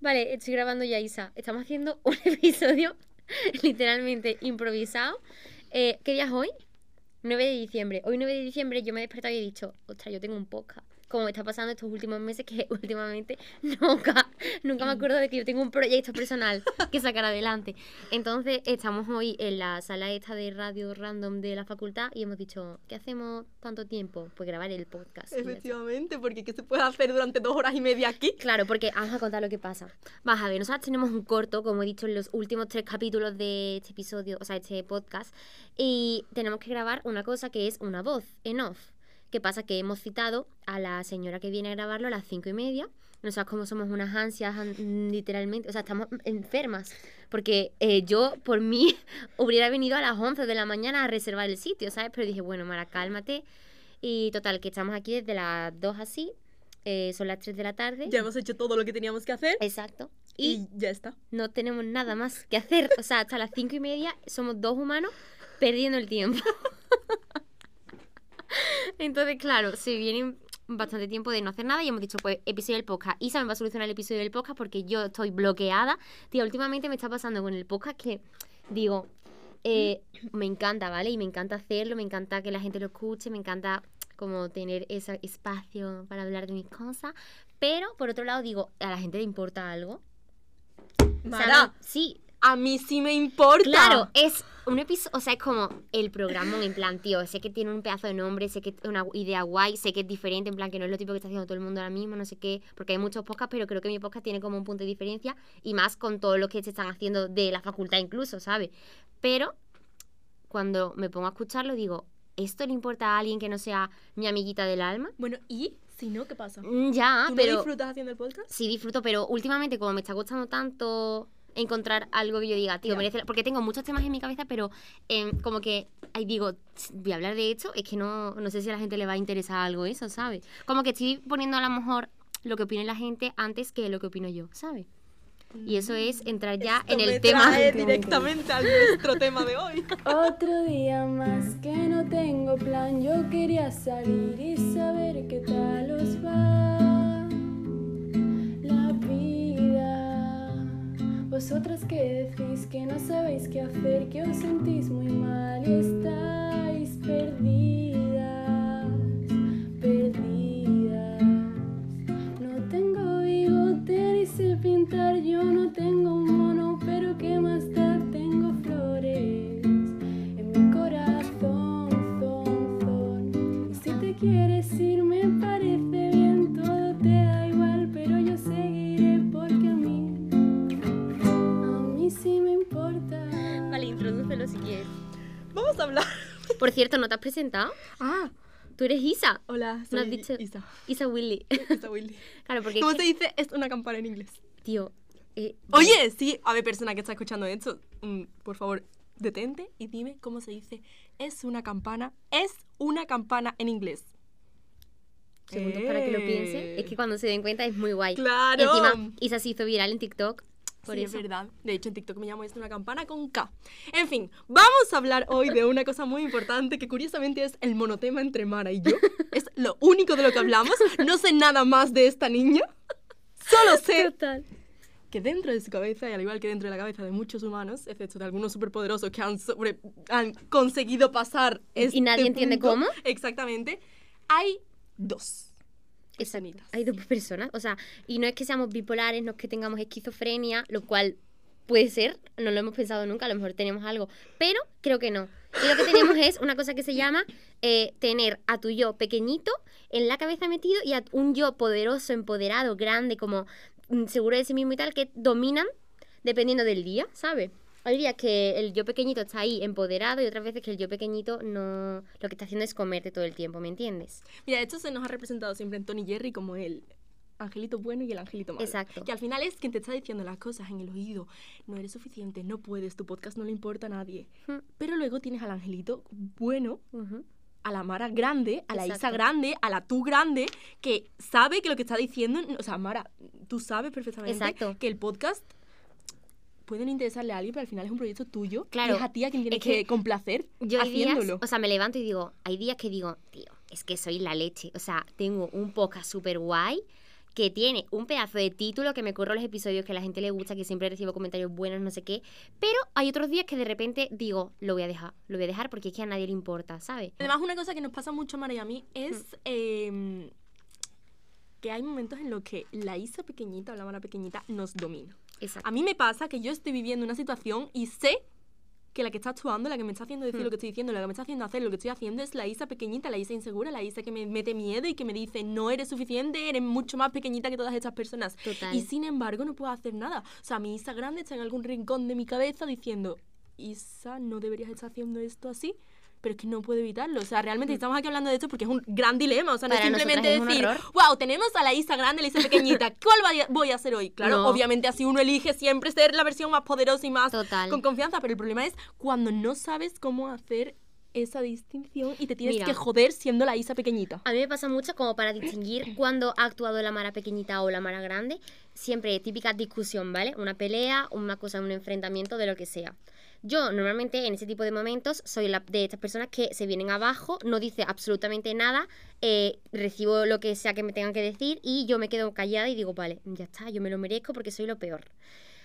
Vale, estoy grabando ya, Isa. Estamos haciendo un episodio literalmente improvisado. Eh, ¿Qué día es hoy? 9 de diciembre. Hoy 9 de diciembre yo me he despertado y he dicho, ostras, yo tengo un podcast como me está pasando estos últimos meses, que últimamente nunca, nunca me acuerdo de que yo tengo un proyecto personal que sacar adelante. Entonces, estamos hoy en la sala esta de radio random de la facultad y hemos dicho, ¿qué hacemos tanto tiempo? Pues grabar el podcast. Efectivamente, porque ¿qué se puede hacer durante dos horas y media aquí? Claro, porque vamos a contar lo que pasa. Vas a ver, nosotros tenemos un corto, como he dicho en los últimos tres capítulos de este episodio, o sea, este podcast, y tenemos que grabar una cosa que es una voz en off. ¿Qué pasa? Que hemos citado a la señora que viene a grabarlo a las cinco y media. No sabes cómo somos unas ansias, literalmente. O sea, estamos enfermas. Porque eh, yo, por mí, hubiera venido a las 11 de la mañana a reservar el sitio, ¿sabes? Pero dije, bueno, Mara, cálmate. Y total, que estamos aquí desde las 2 así. Eh, son las 3 de la tarde. Ya hemos hecho todo lo que teníamos que hacer. Exacto. Y, y ya está. No tenemos nada más que hacer. O sea, hasta las 5 y media somos dos humanos perdiendo el tiempo. Entonces, claro, se viene bastante tiempo de no hacer nada y hemos dicho, pues, episodio del podcast. Isa me va a solucionar el episodio del podcast porque yo estoy bloqueada. Tío, últimamente me está pasando con el podcast que digo, eh, me encanta, ¿vale? Y me encanta hacerlo, me encanta que la gente lo escuche, me encanta como tener ese espacio para hablar de mis cosas. Pero, por otro lado, digo, ¿a la gente le importa algo? Mara, sí, a mí sí me importa. Claro, es un episodio, o sea, es como el programa en plan, tío, sé que tiene un pedazo de nombre, sé que es una idea guay, sé que es diferente, en plan, que no es lo tipo que está haciendo todo el mundo ahora mismo, no sé qué, porque hay muchos podcasts, pero creo que mi podcast tiene como un punto de diferencia y más con todo lo que se están haciendo de la facultad incluso, ¿sabes? Pero cuando me pongo a escucharlo digo, ¿esto le importa a alguien que no sea mi amiguita del alma? Bueno, ¿y? Si no, ¿qué pasa? Mm, Ya, ¿Tú pero... no disfrutas haciendo el podcast? Sí, disfruto, pero últimamente como me está gustando tanto encontrar algo que yo diga, tío, Ya. merece la- Porque tengo muchos temas en mi cabeza, pero em, como que, ahí digo, voy a hablar de esto, es que no, no sé si a la gente le va a interesar algo eso, ¿sabes? Como que estoy poniendo a lo mejor lo que opine la gente antes que lo que opino yo, ¿sabes? Y eso es entrar ya Esto en el me tema... trae directamente a nuestro tema de hoy. Otro día más que no tengo plan, yo quería salir y saber qué tal os va Vosotras que decís que no sabéis qué hacer, que os sentís muy mal ¿no te has presentado? Ah, Tú eres Isa. hola, No has soy dicho- Isa. Isa Willy. Isa Willy. claro, porque... ¿Cómo se dice? Es una campana en inglés. Tío... eh, Oye, sí, a ver, persona que está escuchando esto, mm, por favor, detente y dime cómo se dice. Es una campana. Es una campana en inglés. segundos para que lo piensen. Eh. Es que cuando se den cuenta es muy guay. Claro. Y encima, Isa se hizo viral en TikTok. Por sí, eso. es verdad. De hecho, en TikTok me llamo Es una campana con K. En fin, vamos a hablar hoy de una cosa muy importante que curiosamente es el monotema entre Mara y yo. Es lo único de lo que hablamos. No sé nada más de esta niña. Solo sé Total. que dentro de su cabeza, y al igual que dentro de la cabeza de muchos humanos, excepto de algunos superpoderosos que han, sobre- han conseguido pasar este Y nadie entiende punto, cómo. Exactamente. Hay dos. Exacto. Hay dos personas. O sea, y no es que seamos bipolares, no es que tengamos esquizofrenia, lo cual puede ser, no lo hemos pensado nunca, a lo mejor tenemos algo, pero creo que no. Y lo que tenemos es una cosa que se llama eh, tener a tu yo pequeñito en la cabeza metido y a un yo poderoso, empoderado, grande, como mm, seguro de sí mismo y tal, que dominan dependiendo del día, ¿sabes? Hay días que el yo pequeñito está ahí empoderado y otras veces que el yo pequeñito no lo que está haciendo es comerte todo el tiempo, ¿me entiendes? Mira, esto se nos ha representado siempre en Tony Jerry como el angelito bueno y el angelito malo. Exacto. Que al final es quien te está diciendo las cosas en el oído. No eres suficiente, no puedes, tu podcast no le importa a nadie. Hmm. Pero luego tienes al angelito bueno, Ujú. a la Mara grande, a la Isa Exacto. grande, a la tú grande, que sabe que lo que está diciendo, o sea, Mara, tú sabes perfectamente Exacto. que el podcast puede no interesarle a alguien, pero al final es un proyecto tuyo. Claro. Y es a ti a quien tienes Es que que, complacer Yo días, haciéndolo. o sea, me levanto y digo, hay días que digo, tío, es que soy la leche. O sea, tengo un podcast súper guay que tiene un pedazo de título que me corro los episodios que a la gente le gusta, que siempre recibo comentarios buenos, no sé qué. Pero hay otros días que de repente digo, lo voy a dejar, lo voy a dejar porque es que a nadie le importa, ¿sabes? Además, una cosa que nos pasa mucho a Mara y a mí es em, que hay momentos en los que la Isa pequeñita o la Mara pequeñita nos domina. Exacto. A mí me pasa que yo estoy viviendo una situación y sé que la que está actuando, la que me está haciendo decir Hmm. lo que estoy diciendo, la que me está haciendo hacer lo que estoy haciendo es la Isa pequeñita, la Isa insegura, la Isa que me mete miedo y que me dice no eres suficiente, eres mucho más pequeñita que todas estas personas. Total. Y sin embargo no puedo hacer nada. O sea, mi Isa grande está en algún rincón de mi cabeza diciendo, Isa, no deberías estar haciendo esto así. Pero es que no puedo evitarlo. O sea, realmente estamos aquí hablando de esto porque es un gran dilema. O sea, no es. Para simplemente nosotras es decir, wow, tenemos a la Isa grande, la Isa pequeñita. ¿Cuál voy a hacer hoy? Claro, No. obviamente así uno elige siempre ser la versión más poderosa y más Total. con confianza. Pero el problema es cuando no sabes cómo hacer esa distinción y te tienes Mira. que joder siendo la Isa pequeñita. A mí me pasa mucho como para distinguir cuando ha actuado la Mara pequeñita o la Mara grande. Siempre típica discusión, ¿vale? Una pelea, una cosa, un enfrentamiento de lo que sea. Yo normalmente en ese tipo de momentos soy la, de estas personas que se vienen abajo, no dice absolutamente nada, eh, recibo lo que sea que me tengan que decir y yo me quedo callada y digo, vale, ya está, yo me lo merezco porque soy lo peor.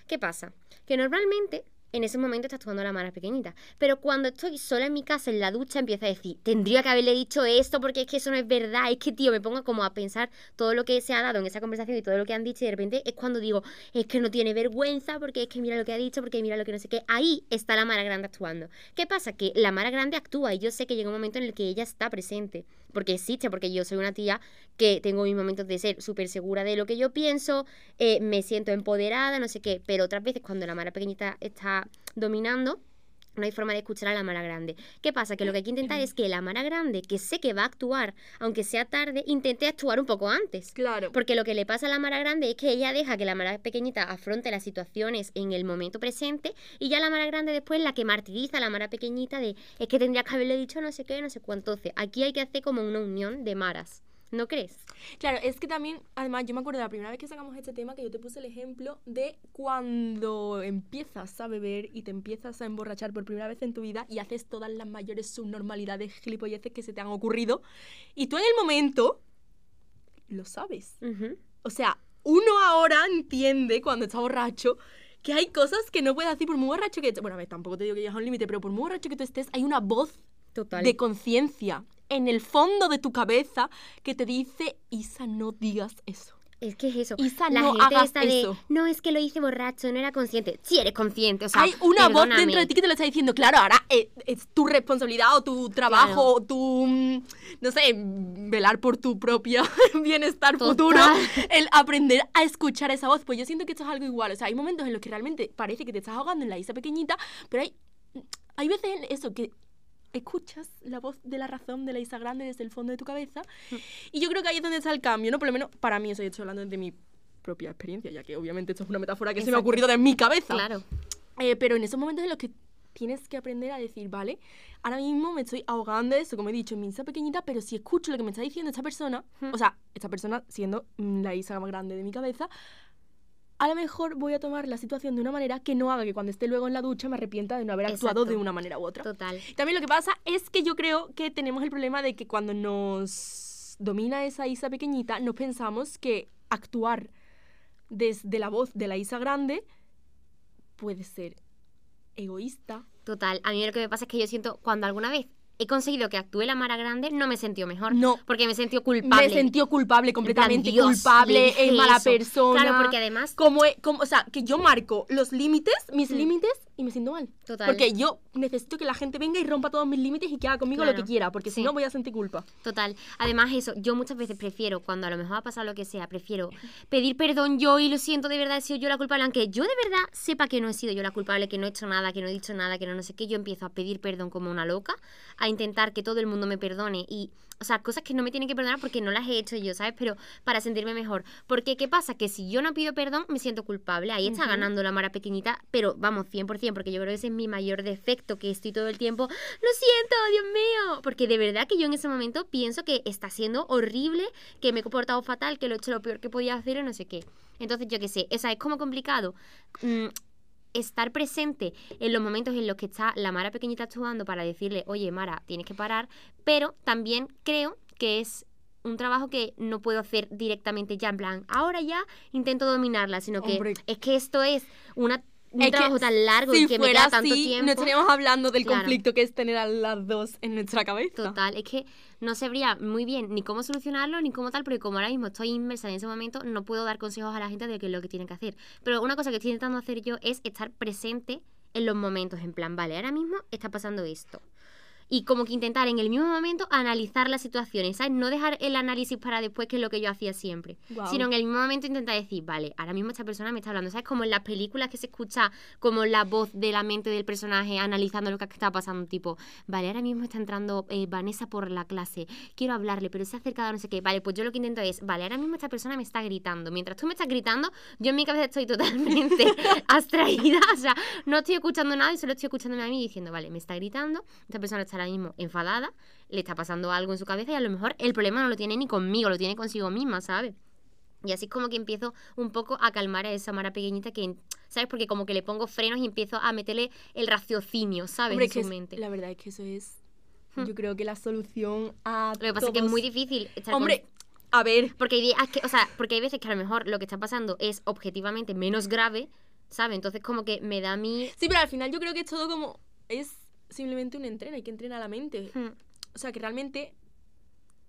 ¿Qué pasa? Que normalmente en ese momento está actuando la Mara pequeñita. Pero cuando estoy sola en mi casa, en la ducha, empiezo a decir, tendría que haberle dicho esto porque es que eso no es verdad. Es que, tío, me pongo como a pensar todo lo que se ha dado en esa conversación y todo lo que han dicho y de repente es cuando digo, es que no tiene vergüenza porque es que mira lo que ha dicho, porque mira lo que no sé qué. Ahí está la Mara grande actuando. ¿Qué pasa? Que la Mara grande actúa y yo sé que llega un momento en el que ella está presente. Porque existe, porque yo soy una tía que tengo mis momentos de ser súper segura de lo que yo pienso, eh, me siento empoderada, no sé qué. Pero otras veces cuando la Mara pequeñita está dominando, no hay forma de escuchar a la Mara grande. ¿Qué pasa? Que lo que hay que intentar es que la Mara grande, que sé que va a actuar, aunque sea tarde, intente actuar un poco antes. Claro. Porque lo que le pasa a la Mara grande es que ella deja que la Mara pequeñita afronte las situaciones en el momento presente y ya la Mara grande después es la que martiriza a la Mara pequeñita de es que tendría que haberle dicho no sé qué, no sé cuánto. Entonces, aquí hay que hacer como una unión de Maras. ¿No crees? Claro, es que también, además, yo me acuerdo de la primera vez que sacamos este tema que yo te puse el ejemplo de cuando empiezas a beber y te empiezas a emborrachar por primera vez en tu vida y haces todas las mayores subnormalidades, gilipolleces que se te han ocurrido y tú en el momento lo sabes. Ujú. O sea, uno ahora entiende cuando está borracho que hay cosas que no puedes decir por muy borracho que... Bueno, a ver, tampoco te digo que llegas a un límite, pero por muy borracho que tú estés, hay una voz Total. de conciencia en el fondo de tu cabeza que te dice, Isa, no digas eso. Es que es eso. Isa, la no gente hagas está de, eso. no, es que lo hice borracho, no era consciente. Sí eres consciente, o sea, Hay una voz perdóname. dentro de ti que te lo está diciendo, claro, ahora eh, es tu responsabilidad o tu trabajo Claro. o tu, mm, no sé, velar por tu propio bienestar Total. futuro, el aprender a escuchar esa voz. Pues yo siento que esto es algo igual, o sea, hay momentos en los que realmente parece que te estás ahogando en la Isa pequeñita, pero hay, hay veces en eso que escuchas la voz de la razón de la Isa grande desde el fondo de tu cabeza Mm. y yo creo que ahí es donde está el cambio, ¿no? Por lo menos para mí, eso estoy hablando de mi propia experiencia, ya que obviamente esto es una metáfora que se me ha Exacto. ocurrido de mi cabeza. Claro. Eh, pero en esos momentos en los que tienes que aprender a decir, vale, ahora mismo me estoy ahogando de eso, como he dicho, en mi Isa pequeñita, pero si escucho lo que me está diciendo esta persona, Hmm. o sea, esta persona siendo mm, la Isa más grande de mi cabeza, a lo mejor voy a tomar la situación de una manera que no haga que cuando esté luego en la ducha me arrepienta de no haber actuado de una manera u otra. Total. También lo que pasa es que yo creo que tenemos el problema de que cuando nos domina esa Isa pequeñita, nos pensamos que actuar desde la voz de la Isa grande puede ser egoísta. Total. A mí lo que me pasa es que yo siento cuando alguna vez he conseguido que actúe la Mara grande, no me he sentido mejor. No. Porque me he sentido culpable. Me sentí culpable, completamente Dios, culpable, es mala eso. persona. Claro, porque además- Como, como, o sea, que yo marco los límites, mis Mm. límites, y me siento mal. Total. Porque yo necesito que la gente venga y rompa todos mis límites y que haga conmigo lo que quiera, porque si no voy a sentir culpa. Total. Además, eso, yo muchas veces prefiero, cuando a lo mejor ha pasado lo que sea, prefiero pedir perdón yo y lo siento de verdad, he sido yo la culpable, aunque yo de verdad sepa que no he sido yo la culpable, que no he hecho nada, que no he dicho nada, que no, no sé qué, yo empiezo a pedir perdón como una loca, a intentar que todo el mundo me perdone y, o sea, cosas que no me tienen que perdonar porque no las he hecho yo, ¿sabes? Pero para sentirme mejor. Porque, ¿qué pasa? Que si yo no pido perdón, me siento culpable. Ahí está ganando la Mara pequeñita, pero vamos, 100%, porque yo creo que ese es mi mayor defecto, que estoy todo el tiempo, lo siento, Dios mío. Porque de verdad que yo en ese momento pienso que está siendo horrible, que me he comportado fatal, que lo he hecho lo peor que podía hacer y no sé qué. Entonces, yo qué sé, o sea, es como complicado. mm, estar presente en los momentos en los que está la Mara pequeñita actuando para decirle, oye, Mara, tienes que parar, pero también creo que es un trabajo que no puedo hacer directamente ya, en plan, ahora ya intento dominarla, sino que es que esto es una, un Es que trabajo tan largo si y que me fuera queda tanto así, tiempo. no estaríamos hablando del Claro. conflicto que es tener a las dos en nuestra cabeza. Total, es que no sabría muy bien ni cómo solucionarlo ni cómo tal, porque como ahora mismo estoy inmersa en ese momento, no puedo dar consejos a la gente de qué es lo que tienen que hacer. Pero una cosa que estoy intentando hacer yo es estar presente en los momentos, en plan, vale, ahora mismo está pasando esto. Y como que intentar en el mismo momento analizar las situaciones, ¿sabes? No dejar el análisis para después, que es lo que yo hacía siempre. Sino en el mismo momento intentar decir, vale, ahora mismo esta persona me está hablando, ¿sabes? Como en las películas que se escucha como la voz de la mente del personaje analizando lo que está pasando, tipo, vale, ahora mismo está entrando eh, Vanessa por la clase, quiero hablarle, pero se ha acercado a no sé qué. Vale, pues yo lo que intento es, vale, ahora mismo esta persona me está gritando. Mientras tú me estás gritando, yo en mi cabeza estoy totalmente abstraída, o sea, no estoy escuchando nada y solo estoy escuchándome a mí diciendo, vale, me está gritando, esta persona está ahora mismo enfadada, le está pasando algo en su cabeza y a lo mejor el problema no lo tiene ni conmigo, lo tiene consigo misma, ¿sabes? Y así es como que empiezo un poco a calmar a esa Mara pequeñita que, ¿sabes? Porque como que le pongo frenos y empiezo a meterle el raciocinio, ¿sabes? Hombre, en su es- mente. la verdad es que eso es, Hmm. yo creo que la solución a Lo que pasa es que es todos- muy difícil estar con- Hombre, a ver, Porque hay, días que, o sea, porque hay veces que a lo mejor lo que está pasando es objetivamente menos grave, ¿sabes? Entonces como que me da a mí... sí, pero al final yo creo que es todo como, es simplemente un entreno, hay que entrenar la mente. hmm, O sea, que realmente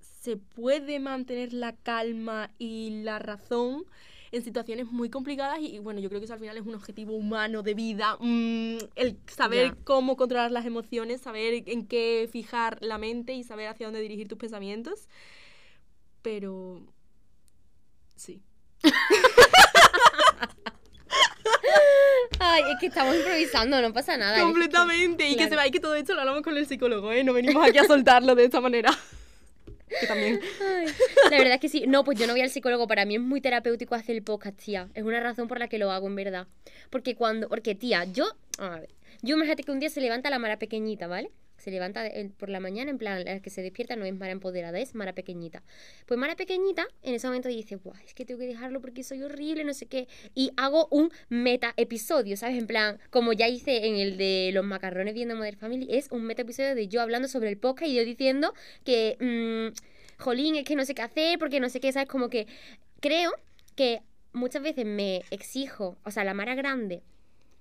se puede mantener la calma y la razón en situaciones muy complicadas y, y bueno, yo creo que eso al final es un objetivo humano de vida, mm, el saber cómo controlar las emociones, saber en qué fijar la mente y saber hacia dónde dirigir tus pensamientos. Pero sí. Ay, es que estamos improvisando, no pasa nada. Completamente. Y que claro. sepáis que todo esto lo hablamos con el psicólogo, ¿eh? No venimos aquí a soltarlo de esta manera. Que también. Ay, la verdad es que sí. No, pues yo no voy al psicólogo. Para mí es muy terapéutico hacer el podcast, tía. Es una razón por la que lo hago, en verdad. Porque cuando... Porque, tía, yo... A ver. Yo imagínate que un día se levanta la Mara pequeñita, ¿vale? Se levanta de- por la mañana, en plan, la que se despierta no es Mara empoderada, es Mara pequeñita. Pues Mara pequeñita, en ese momento dice, Buah, es que tengo que dejarlo porque soy horrible, no sé qué. Y hago un meta episodio, ¿sabes? En plan, como ya hice en el de los macarrones viendo Modern Family, es un meta episodio de yo hablando sobre el podcast y yo diciendo que, mm, jolín, es que no sé qué hacer, porque no sé qué, ¿sabes? Como que creo que muchas veces me exijo, o sea, la Mara grande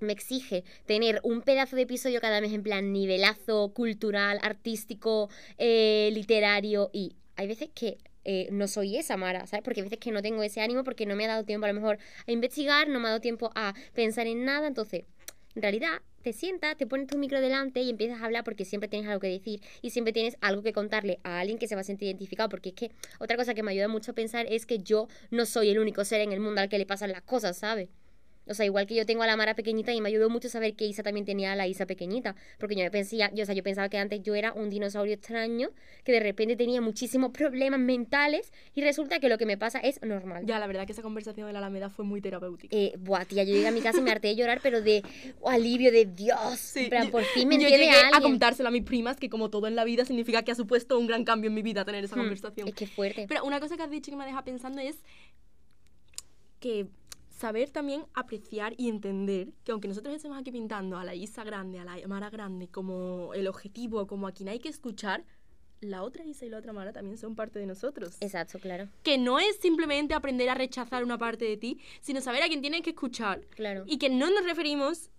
me exige tener un pedazo de episodio cada mes en plan nivelazo cultural, artístico, eh, literario y hay veces que eh, no soy esa Mara, ¿sabes? Porque hay veces que no tengo ese ánimo porque no me ha dado tiempo a lo mejor a investigar, no me ha dado tiempo a pensar en nada, entonces en realidad te sientas, te pones tu micro delante y empiezas a hablar porque siempre tienes algo que decir y siempre tienes algo que contarle a alguien que se va a sentir identificado porque es que otra cosa que me ayuda mucho a pensar es que yo no soy el único ser en el mundo al que le pasan las cosas, ¿sabes? O sea, igual que yo tengo a la Mara pequeñita y me ayudó mucho saber que Isa también tenía a la Isa pequeñita. Porque yo me pensaba, yo, o sea, yo pensaba que antes yo era un dinosaurio extraño que de repente tenía muchísimos problemas mentales y resulta que lo que me pasa es normal. Ya, la verdad que esa conversación de la Alameda fue muy terapéutica. Eh, buah, tía, yo llegué a mi casa y me harté de llorar, pero de oh, alivio, de Dios. Sí, plan, yo- por fin me yo entiende llegué a alguien. contárselo a mis primas, que como todo en la vida significa que ha supuesto un gran cambio en mi vida tener esa Hmm, conversación. Es que fuerte. Pero una cosa que has dicho que me deja pensando es que saber también apreciar y entender que aunque nosotros estemos aquí pintando a la Isa grande, a la Mara grande como el objetivo, como a quien hay que escuchar, la otra Isa y la otra Mara también son parte de nosotros. Exacto, claro. Que no es simplemente aprender a rechazar una parte de ti, sino saber a quién tienes que escuchar Claro. y que no nos referimos,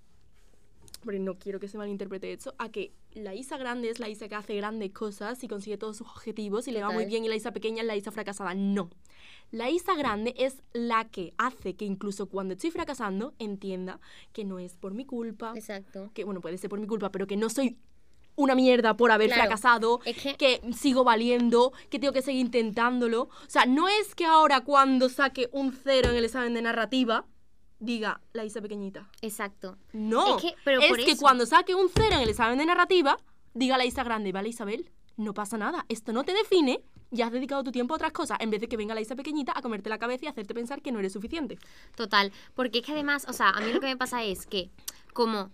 porque no quiero que se malinterprete eso, a que la Isa grande es la Isa que hace grandes cosas y consigue todos sus objetivos y le va muy bien y la Isa pequeña es la Isa fracasada. No. La Isa grande es la que hace que incluso cuando estoy fracasando entienda que no es por mi culpa, Exacto. que bueno, puede ser por mi culpa, pero que no soy una mierda por haber Claro. fracasado, Es que- que sigo valiendo, que tengo que seguir intentándolo. O sea, no es que ahora cuando saque un cero en el examen de narrativa diga la Isa pequeñita. Exacto. No, Es que- pero es por que eso- cuando saque un cero en el examen de narrativa, diga la Isa grande, vale Isabel, no pasa nada, esto no te define, ya has dedicado tu tiempo a otras cosas, en vez de que venga la Isa pequeñita a comerte la cabeza y hacerte pensar que no eres suficiente. Total, porque es que además, o sea, a mí lo que me pasa es que como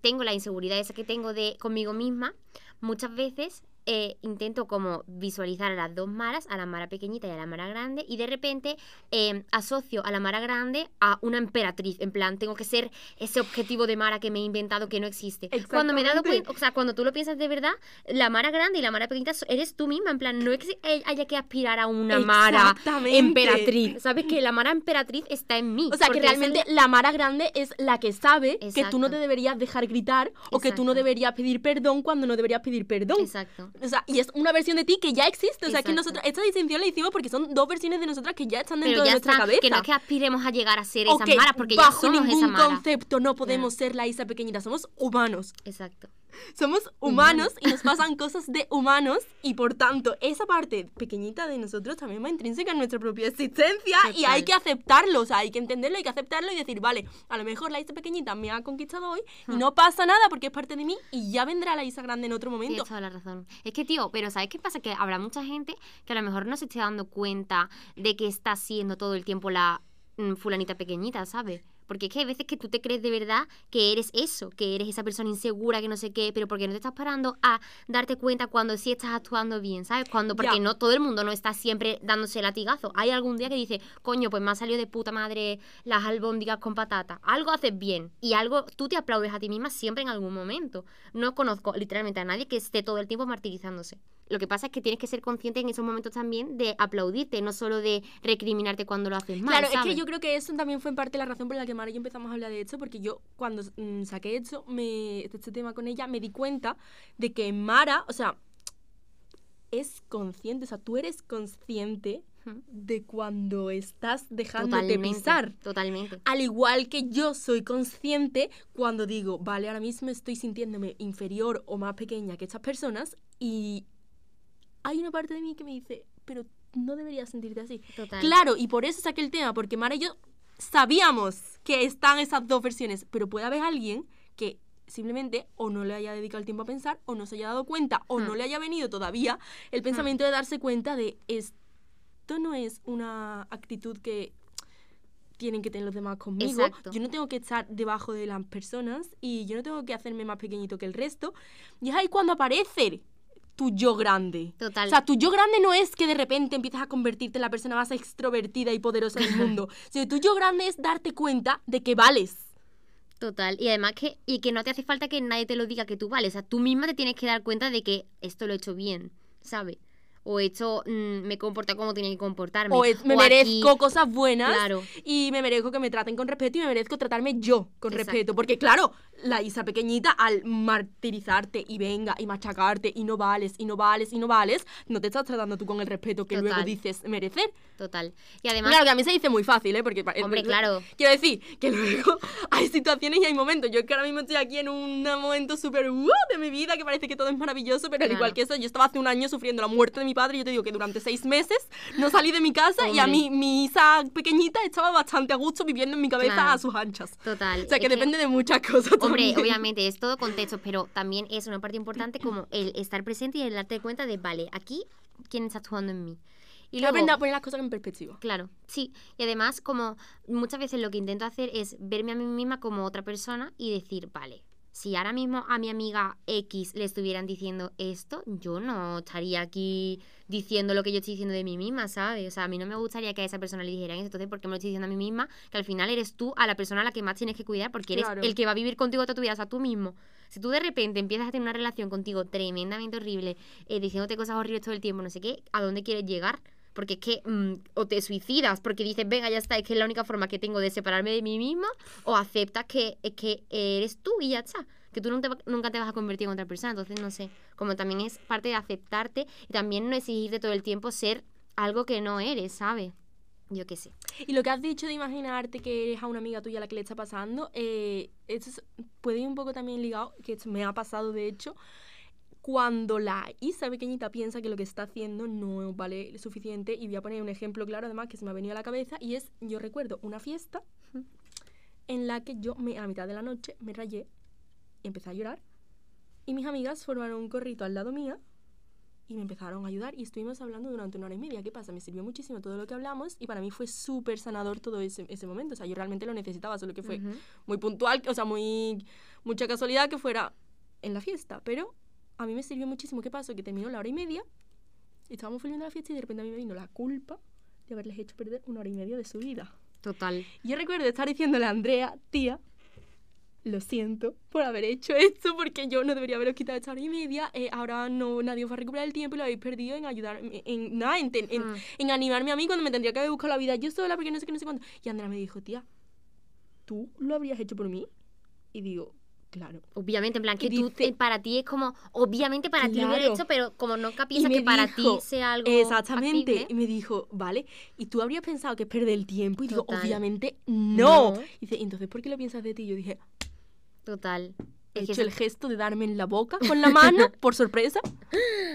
tengo la inseguridad esa que tengo de conmigo misma, muchas veces eh, intento como visualizar a las dos maras, a la mara pequeñita y a la mara grande, y de repente eh, asocio a la mara grande a una emperatriz. En plan, tengo que ser ese objetivo de mara que me he inventado que no existe. Cuando me he dado cuenta, o sea, cuando tú lo piensas de verdad, la mara grande y la mara pequeñita eres tú misma. En plan, no es que haya que aspirar a una mara emperatriz. ¿Sabes que La mara emperatriz está en mí. O sea, que realmente la- la Mara grande es la que sabe que tú no te deberías dejar gritar o que tú no deberías pedir perdón cuando no deberías pedir perdón. Exacto. O sea, y es una versión de ti que ya existe. O sea, que nosotros, esta distinción la hicimos porque son dos versiones de nosotras que ya están dentro Pero de ya nuestra está, cabeza. que no es que aspiremos a llegar a ser esas que maras, porque ya bajo somos esa ningún mara. concepto no podemos ser la Isa pequeñita. Somos humanos. Exacto. Somos humanos y nos pasan cosas de humanos y por tanto esa parte pequeñita de nosotros también va intrínseca en nuestra propia existencia y hay que aceptarlo, o sea, hay que entenderlo, hay que aceptarlo y decir, vale, a lo mejor la Isa pequeñita me ha conquistado hoy y Hmm. no pasa nada porque es parte de mí y ya vendrá la Isa grande en otro momento. Tienes toda la razón. Es que, tío, pero ¿sabes qué pasa? Que habrá mucha gente que a lo mejor no se esté dando cuenta de que está siendo todo el tiempo la mm, fulanita pequeñita, ¿sabes? Porque es que hay veces que tú te crees de verdad que eres eso, que eres esa persona insegura, que no sé qué, pero porque no te estás parando a darte cuenta cuando sí estás actuando bien, ¿sabes? Cuando, porque no todo el mundo no está siempre dándose latigazo. Hay algún día que dice, coño, pues me ha salido de puta madre las albóndigas con patata. Algo haces bien y algo tú te aplaudes a ti misma siempre en algún momento. No conozco literalmente a nadie que esté todo el tiempo martirizándose. Lo que pasa es que tienes que ser consciente en esos momentos también de aplaudirte, no solo de recriminarte cuando lo haces mal. Claro, es que yo creo que eso también fue en parte la razón por la que Mara y yo empezamos a hablar de esto, porque yo cuando mm, saqué esto, me, este tema con ella, me di cuenta de que Mara, o sea, es consciente, o sea, tú eres consciente de cuando estás dejándote Totalmente, pisar. Totalmente. Al igual que yo soy consciente cuando digo, vale, ahora mismo estoy sintiéndome inferior o más pequeña que estas personas y hay una parte de mí que me dice, pero no deberías sentirte así. Total. Claro, y por eso saqué el tema, porque Mara y yo sabíamos que están esas dos versiones, pero puede haber alguien que simplemente o no le haya dedicado el tiempo a pensar, o no se haya dado cuenta, o no Hmm. le haya venido todavía el pensamiento de darse cuenta de esto no es una actitud que tienen que tener los demás conmigo. Exacto. Yo no tengo que estar debajo de las personas y yo no tengo que hacerme más pequeñito que el resto. Y es ahí cuando aparece tu yo grande. Total. O sea, tu yo grande no es que de repente empiezas a convertirte en la persona más extrovertida y poderosa del mundo, sino tu yo grande es darte cuenta de que vales. Total. Y además que, y que no te hace falta que nadie te lo diga que tú vales. O sea, tú misma te tienes que dar cuenta de que esto lo he hecho bien, ¿sabes? O hecho, mm, me comporta como tenía que comportarme. O es- me O merezco aquí- cosas buenas Claro. y me merezco que me traten con respeto y me merezco tratarme yo con Exacto. respeto. Porque claro, la Isa pequeñita al martirizarte y venga y machacarte y no vales y no vales y no vales, no te estás tratando tú con el respeto que luego Total. dices merecer. Total. Y además, Claro, que a mí se dice muy fácil, ¿eh? Porque, pa- Hombre, claro. Quiero decir que luego hay situaciones y hay momentos. Yo es que ahora mismo estoy aquí en un momento súper ¡uh! de mi vida que parece que todo es maravilloso, pero al Claro. igual que eso, yo estaba hace un año sufriendo la muerte de mi padre yo te digo que durante seis meses no salí de mi casa y a Hombre. mí, mi Isa pequeñita estaba bastante a gusto viviendo en mi cabeza Claro. a sus anchas. total. O sea, es que depende de muchas cosas Hombre, también. obviamente es todo contexto, pero también es una parte importante como el estar presente y el darte cuenta de, vale, aquí, ¿quién está actuando en mí? Y luego, Aprende a poner las cosas en perspectiva. Claro, sí. Y además, como muchas veces lo que intento hacer es verme a mí misma como otra persona y decir, vale, si ahora mismo a mi amiga X le estuvieran diciendo esto, yo no estaría aquí diciendo lo que yo estoy diciendo de mí misma, ¿sabes? O sea, a mí no me gustaría que a esa persona le dijeran eso. Entonces, ¿por qué me lo estoy diciendo a mí misma? Que al final eres tú a la persona a la que más tienes que cuidar porque eres Claro. el que va a vivir contigo toda tu vida, o sea, tú mismo. Si tú de repente empiezas a tener una relación contigo tremendamente horrible, eh, diciéndote cosas horribles todo el tiempo, no sé qué, ¿a dónde quieres llegar? Porque que mm, o te suicidas porque dices, venga, ya está, es que es la única forma que tengo de separarme de mí misma, o aceptas que, es que eres tú y ya está. Que tú nunca te, nunca te vas a convertir en otra persona. Entonces, no sé, como también es parte de aceptarte y también no exigirte todo el tiempo ser algo que no eres, ¿sabes? Yo qué sé. Y lo que has dicho de imaginarte que eres a una amiga tuya la que le está pasando, eh, esto es- puede ir un poco también ligado, que esto me ha pasado de hecho, cuando la Isa pequeñita piensa que lo que está haciendo no vale lo suficiente, y voy a poner un ejemplo claro además que se me ha venido a la cabeza, y es, yo recuerdo una fiesta en la que yo me, a mitad de la noche me rayé y empecé a llorar, y mis amigas formaron un corrito al lado mía, y me empezaron a ayudar y estuvimos hablando durante una hora y media. ¿Qué pasa? Me sirvió muchísimo todo lo que hablamos y para mí fue súper sanador todo ese, ese momento. O sea, yo realmente lo necesitaba, solo que fue Ujú. muy puntual, o sea, muy mucha casualidad que fuera en la fiesta, pero a mí me sirvió muchísimo. ¿Qué pasó? Que terminó la hora y media, estábamos filmando la fiesta y de repente a mí me vino la culpa de haberles hecho perder una hora y media de su vida. Total. Yo recuerdo estar diciéndole a Andrea, tía, lo siento por haber hecho esto, porque yo no debería haberos quitado esta hora y media. eh, ahora no nadie os va a recuperar el tiempo y lo habéis perdido en ayudarme, en, nada, en, ten- en- Mm. en animarme a mí cuando me tendría que haber buscado la vida yo sola, porque no sé qué, no sé cuánto. Y Andrea me dijo, tía, ¿tú lo habrías hecho por mí? Y digo, claro. Obviamente, en plan, que tú, dice- eh, para ti es como, obviamente para ti lo hubiera hecho, pero como no Y piensa me que para ti sea algo Exactamente. factible, Y me dijo, vale, ¿y tú habrías pensado que es perder el tiempo? Y digo, obviamente no. No. Y dice, entonces, ¿por qué lo piensas de ti? Y yo dije, Total. he hecho el gesto de darme en la boca con la mano, por sorpresa.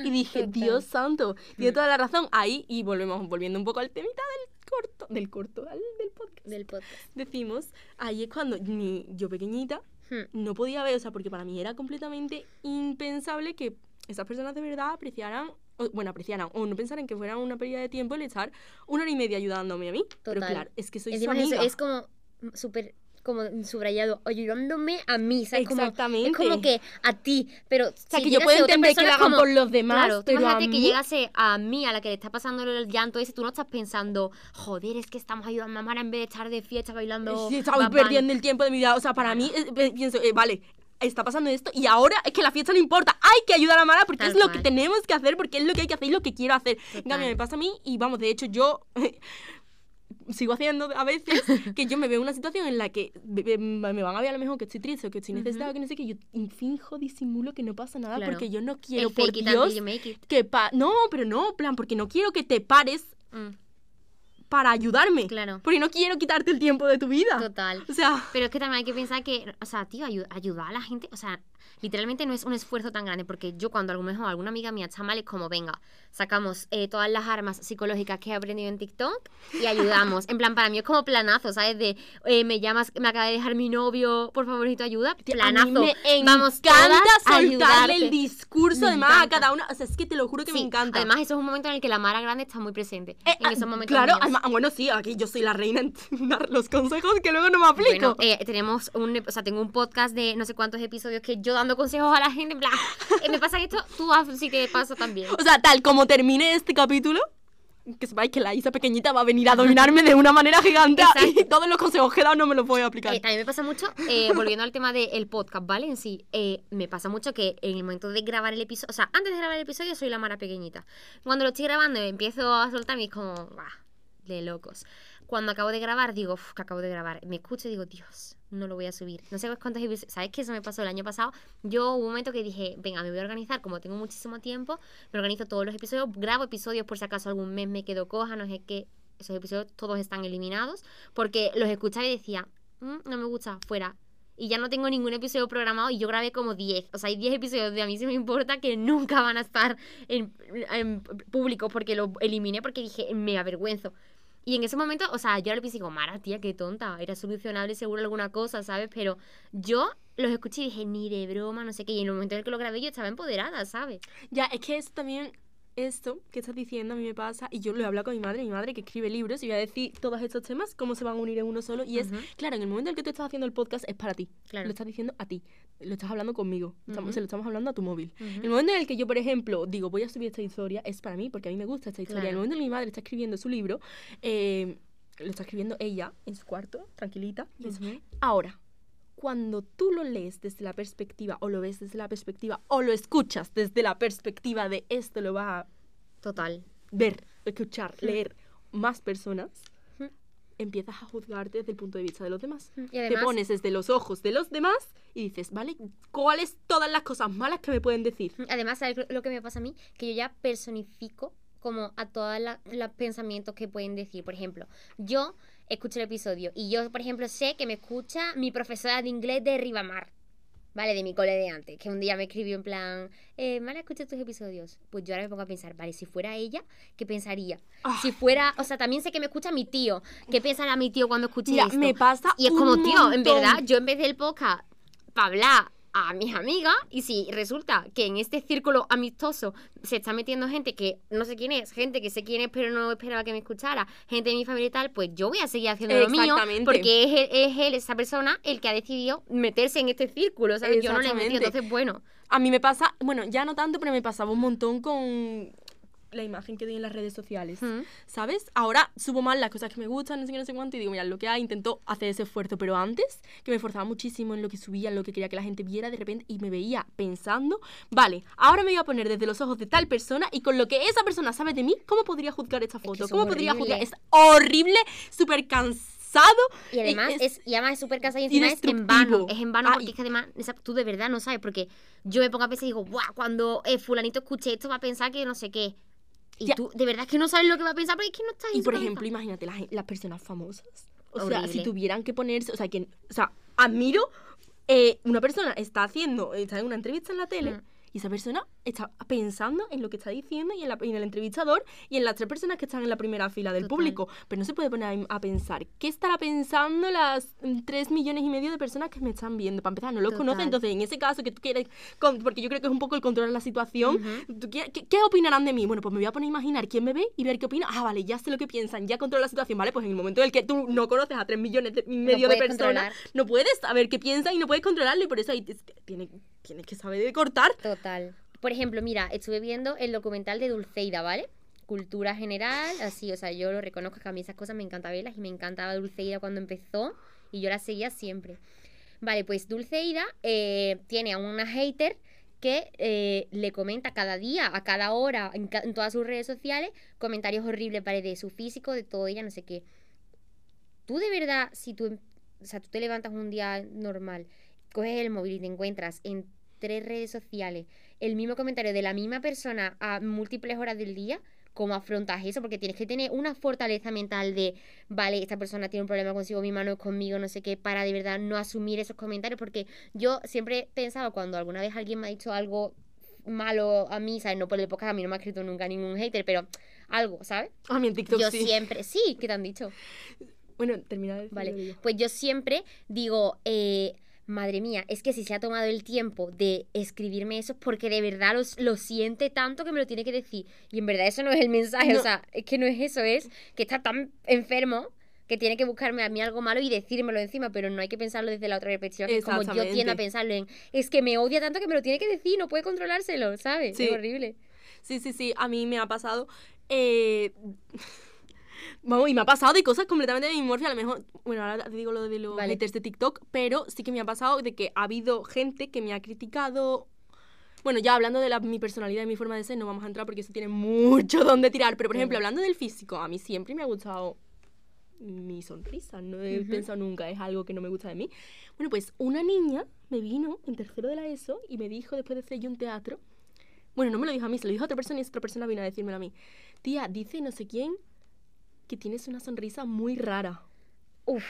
Y dije, Total. Dios santo, tiene Mm. toda la razón. Ahí, y volvemos, volviendo un poco al temita del corto, del corto, al- del podcast. del podcast. Decimos, ahí es cuando ni yo pequeñita Hmm. no podía ver, o sea, porque para mí era completamente impensable que esas personas de verdad apreciaran, o, bueno, apreciaran o no pensaran que fuera una pérdida de tiempo el estar una hora y media ayudándome a mí. Pero Total. claro, es que soy su Encima amiga. es como mm, súper como subrayado, ayudándome a mí, ¿sabes? Como, Exactamente. es como que a ti, pero o sea, que yo puedo entender que lo hagan por los demás, Claro, pero a imagínate que mí... llegase a mí, a la que le está pasando el llanto ese, tú no estás pensando, joder, es que estamos ayudando a Mara en vez de estar de fiesta bailando. Sí, estaba Bad Bunny". perdiendo el tiempo de mi vida. O sea, para mí, eh, eh, pienso, eh, vale, está pasando esto y ahora es que la fiesta no importa. Hay que ayudar a Mara porque Tal es lo cual. que tenemos que hacer, porque es lo que hay que hacer y lo que quiero hacer. En cambio, me pasa a mí y vamos, de hecho, yo sigo haciendo a veces que yo me veo en una situación en la que me van a ver a lo mejor que estoy triste o que estoy necesitada o que no sé qué, yo finjo, disimulo que no pasa nada Claro. porque yo no El quiero, por it until Dios, que pa... No, pero no, plan, porque no quiero que te pares Mm, para ayudarme. claro, Porque no quiero quitarte el tiempo de tu vida. total. O sea... Pero es que también hay que pensar que, o sea, tío, ayu- ayudar a la gente, o sea, literalmente no es un esfuerzo tan grande, porque yo cuando a lo mejor alguna amiga mía está mal es como, venga, sacamos eh, todas las armas psicológicas que he aprendido en TikTok y ayudamos. en plan, para mí es como planazo, ¿sabes? De, eh, me llamas, me acaba de dejar mi novio, por favor, necesito ayuda. Planazo. A mí me Vamos encanta soltarle el discurso Me además a cada una. O sea, es que te lo juro que me encanta. Además, eso es un momento en el que la Mara Grande está muy presente. Eh, en ah, esos momentos. Claro, además, ah, bueno, sí, aquí yo soy la reina en dar los consejos que luego no me aplico. Bueno, tenemos un, o sea, tengo un podcast de no sé cuántos episodios que yo dando consejos a la gente, en plan, eh, me pasa esto, tú si te pasa también. O sea, tal como termine este capítulo, que sepáis que la Isa pequeñita va a venir a dominarme de una manera gigante y Exacto. todos los consejos que he dado no me los voy a aplicar. Eh, también me pasa mucho, eh, volviendo al tema del podcast, ¿vale? En sí, eh, me pasa mucho que en el momento de grabar el episodio, o sea, antes de grabar el episodio soy la Mara pequeñita. Cuando lo estoy grabando empiezo a soltarme y es como, bah, de locos. Cuando acabo de grabar, digo, "Uf, que acabo de grabar. Me escucho y digo, Dios, no lo voy a subir. No sé cuántos episodios. ¿Sabes qué? Eso me pasó el año pasado. Yo hubo un momento que dije, venga, me voy a organizar. Como tengo muchísimo tiempo, me organizo todos los episodios. Grabo episodios por si acaso algún mes me quedo coja, no sé qué. Esos episodios todos están eliminados. Porque los escuchaba y decía, "Mm, no me gusta, fuera. Y ya no tengo ningún episodio programado y yo grabé como 10. O sea, hay 10 episodios de A mí se me importa que nunca van a estar en, en público porque lo eliminé porque dije, me avergüenzo. Y en ese momento, o sea, yo le pensé como, Mara, tía, qué tonta, era solucionable seguro alguna cosa, ¿sabes? Pero yo los escuché y dije, ni de broma, no sé qué. Y en el momento en el que lo grabé yo estaba empoderada, ¿sabes? Ya, es que eso también, esto que estás diciendo a mí me pasa, y yo lo he hablado con mi madre, mi madre que escribe libros, y voy a decir todos estos temas, cómo se van a unir en uno solo, y es, claro, en el momento en el que tú estás haciendo el podcast es para ti, Claro. lo estás diciendo a ti, lo estás hablando conmigo, estamos- se lo estamos hablando a tu móvil. Ujú. El momento en el que yo, por ejemplo, digo, voy a subir esta historia, es para mí, porque a mí me gusta esta historia. El Claro. momento en el que mi madre está escribiendo su libro, eh, lo está escribiendo ella en su cuarto, tranquilita, y es, Ujú. Ahora, cuando tú lo lees desde la perspectiva, o lo ves desde la perspectiva, o lo escuchas desde la perspectiva de esto lo va a Total. ver, escuchar, leer más personas, empiezas a juzgarte desde el punto de vista de los demás. Y Te además, pones desde los ojos de los demás y dices, ¿vale? ¿Cuáles todas las cosas malas que me pueden decir? Además, ¿sabes lo que me pasa a mí? Que yo ya personifico como a todos los pensamientos que pueden decir. Por ejemplo, yo escucho el episodio y yo, por ejemplo, sé que me escucha mi profesora de inglés de Ribamar. ¿Vale? De mi cole de antes, que un día me escribió en plan, eh, Mara, escucha tus episodios. Pues yo ahora me pongo a pensar, vale, si fuera ella, ¿qué pensaría? Ah. Si fuera, o sea, también sé que me escucha mi tío. ¿Qué pensará mi tío cuando escuche Mira, esto? me pasa Y es como, tío, en verdad, yo empecé el podcast para hablar a mis amigas y si resulta que en este círculo amistoso se está metiendo gente que no sé quién es, gente que sé quién es pero no esperaba que me escuchara, gente de mi familia y tal, pues yo voy a seguir haciendo lo mío porque es él, es él, esa persona, el que ha decidido meterse en este círculo, ¿sabes? Yo no le he metido, entonces bueno. A mí me pasa, bueno, ya no tanto, pero me pasaba un montón con la imagen que doy en las redes sociales. Mm. ¿Sabes? Ahora subo más las cosas que me gustan, no sé qué, no sé cuánto, y digo, mira, lo que hay, intento hacer ese esfuerzo. Pero antes, que me esforzaba muchísimo en lo que subía, en lo que quería que la gente viera, de repente, y me veía pensando, vale, ahora me voy a poner desde los ojos de tal persona, y con lo que esa persona sabe de mí, ¿cómo podría juzgar esta foto? es ¿Cómo podría horrible. juzgar? Es horrible, súper cansado. Y además es- es, y además es súper cansado y y encima es en vano. Es en vano Ah, porque y- es que además tú de verdad no sabes. Porque yo me pongo a pensar y digo, guau, cuando eh, fulanito escuche esto va a pensar que no sé qué. Y Ya. tú de verdad es que no sabes lo que va a pensar porque es que no estás Y por cabeza. ejemplo, imagínate las, las personas famosas. O sea, si tuvieran que ponerse, o sea, que, o sea, admiro, eh, una persona está haciendo, está en una entrevista en la tele Mm. Y esa persona está pensando en lo que está diciendo y en, la- y en el entrevistador y en las tres personas que están en la primera fila del Total. público. Pero no se puede poner a, a pensar, ¿qué estará pensando las tres millones y medio de personas que me están viendo? Para empezar, no los Total. conocen, entonces en ese caso que tú quieres, con- porque yo creo que es un poco el controlar la situación, Ujú. ¿Tú qué, qué- qué opinarán de mí? Bueno, pues me voy a poner a imaginar quién me ve y ver qué opina. Ah, vale, ya sé lo que piensan, ya controlo la situación, ¿vale? Pues en el momento en el que tú no conoces a tres millones y medio de personas, controlar. no puedes saber qué piensan y no puedes controlarlo y por eso ahí te- tienes, que saber de cortar. Total. Por ejemplo, mira, estuve viendo el documental de Dulceida, ¿vale? Cultura general, así, o sea, yo lo reconozco que a mí esas cosas me encanta verlas y me encantaba Dulceida cuando empezó y yo la seguía siempre. Vale, pues Dulceida eh, tiene a una hater que eh, le comenta cada día, a cada hora, en todas sus redes sociales, comentarios horribles, ¿vale? De su físico, de todo ella, no sé qué. Tú de verdad, si tú, em- o sea, tú te levantas un día normal, coges el móvil y te encuentras en tres redes sociales el mismo comentario de la misma persona a múltiples horas del día, ¿cómo afrontas eso? Porque tienes que tener una fortaleza mental de, vale, esta persona tiene un problema consigo misma, no es conmigo, no sé qué, para de verdad no asumir esos comentarios. Porque yo siempre he pensado, cuando alguna vez alguien me ha dicho algo malo a mí, ¿sabes? No por el podcast, a mí no me ha escrito nunca ningún hater, pero algo, ¿sabes? A mí en TikTok Yo sí. siempre, sí, ¿qué te han dicho? Bueno, termina de Vale, pues yo siempre digo, eh, madre mía, es que si se ha tomado el tiempo de escribirme eso es porque de verdad los- lo, siente tanto que me lo tiene que decir. Y en verdad eso no es el mensaje, No. o sea, es que no es eso, es que está tan enfermo que tiene que buscarme a mí algo malo y decírmelo encima, pero no hay que pensarlo desde la otra perspectiva, que es como yo tiendo a pensarlo en, es que me odia tanto que me lo tiene que decir, no puede controlárselo, ¿sabes? Sí. Es horrible. Sí, sí, sí, a mí me ha pasado. eh, Vamos, y me ha pasado de cosas completamente dimorfias. A lo mejor, bueno, ahora te digo lo de los Vale. haters de TikTok, pero sí que me ha pasado de que ha habido gente que me ha criticado. Bueno, ya hablando de la- mi personalidad y mi forma de ser, no vamos a entrar porque eso tiene mucho donde tirar. Pero, por ejemplo, hablando del físico, a mí siempre me ha gustado mi sonrisa. No he Ujú. pensado nunca, es algo que no me gusta de mí. Bueno, pues una niña me vino en tercero de la ESO y me dijo, después de hacer yo un teatro, bueno, no me lo dijo a mí, se lo dijo a otra persona y esa otra persona vino a decírmelo a mí. Tía, dice no sé quién que tienes una sonrisa muy rara. Uf,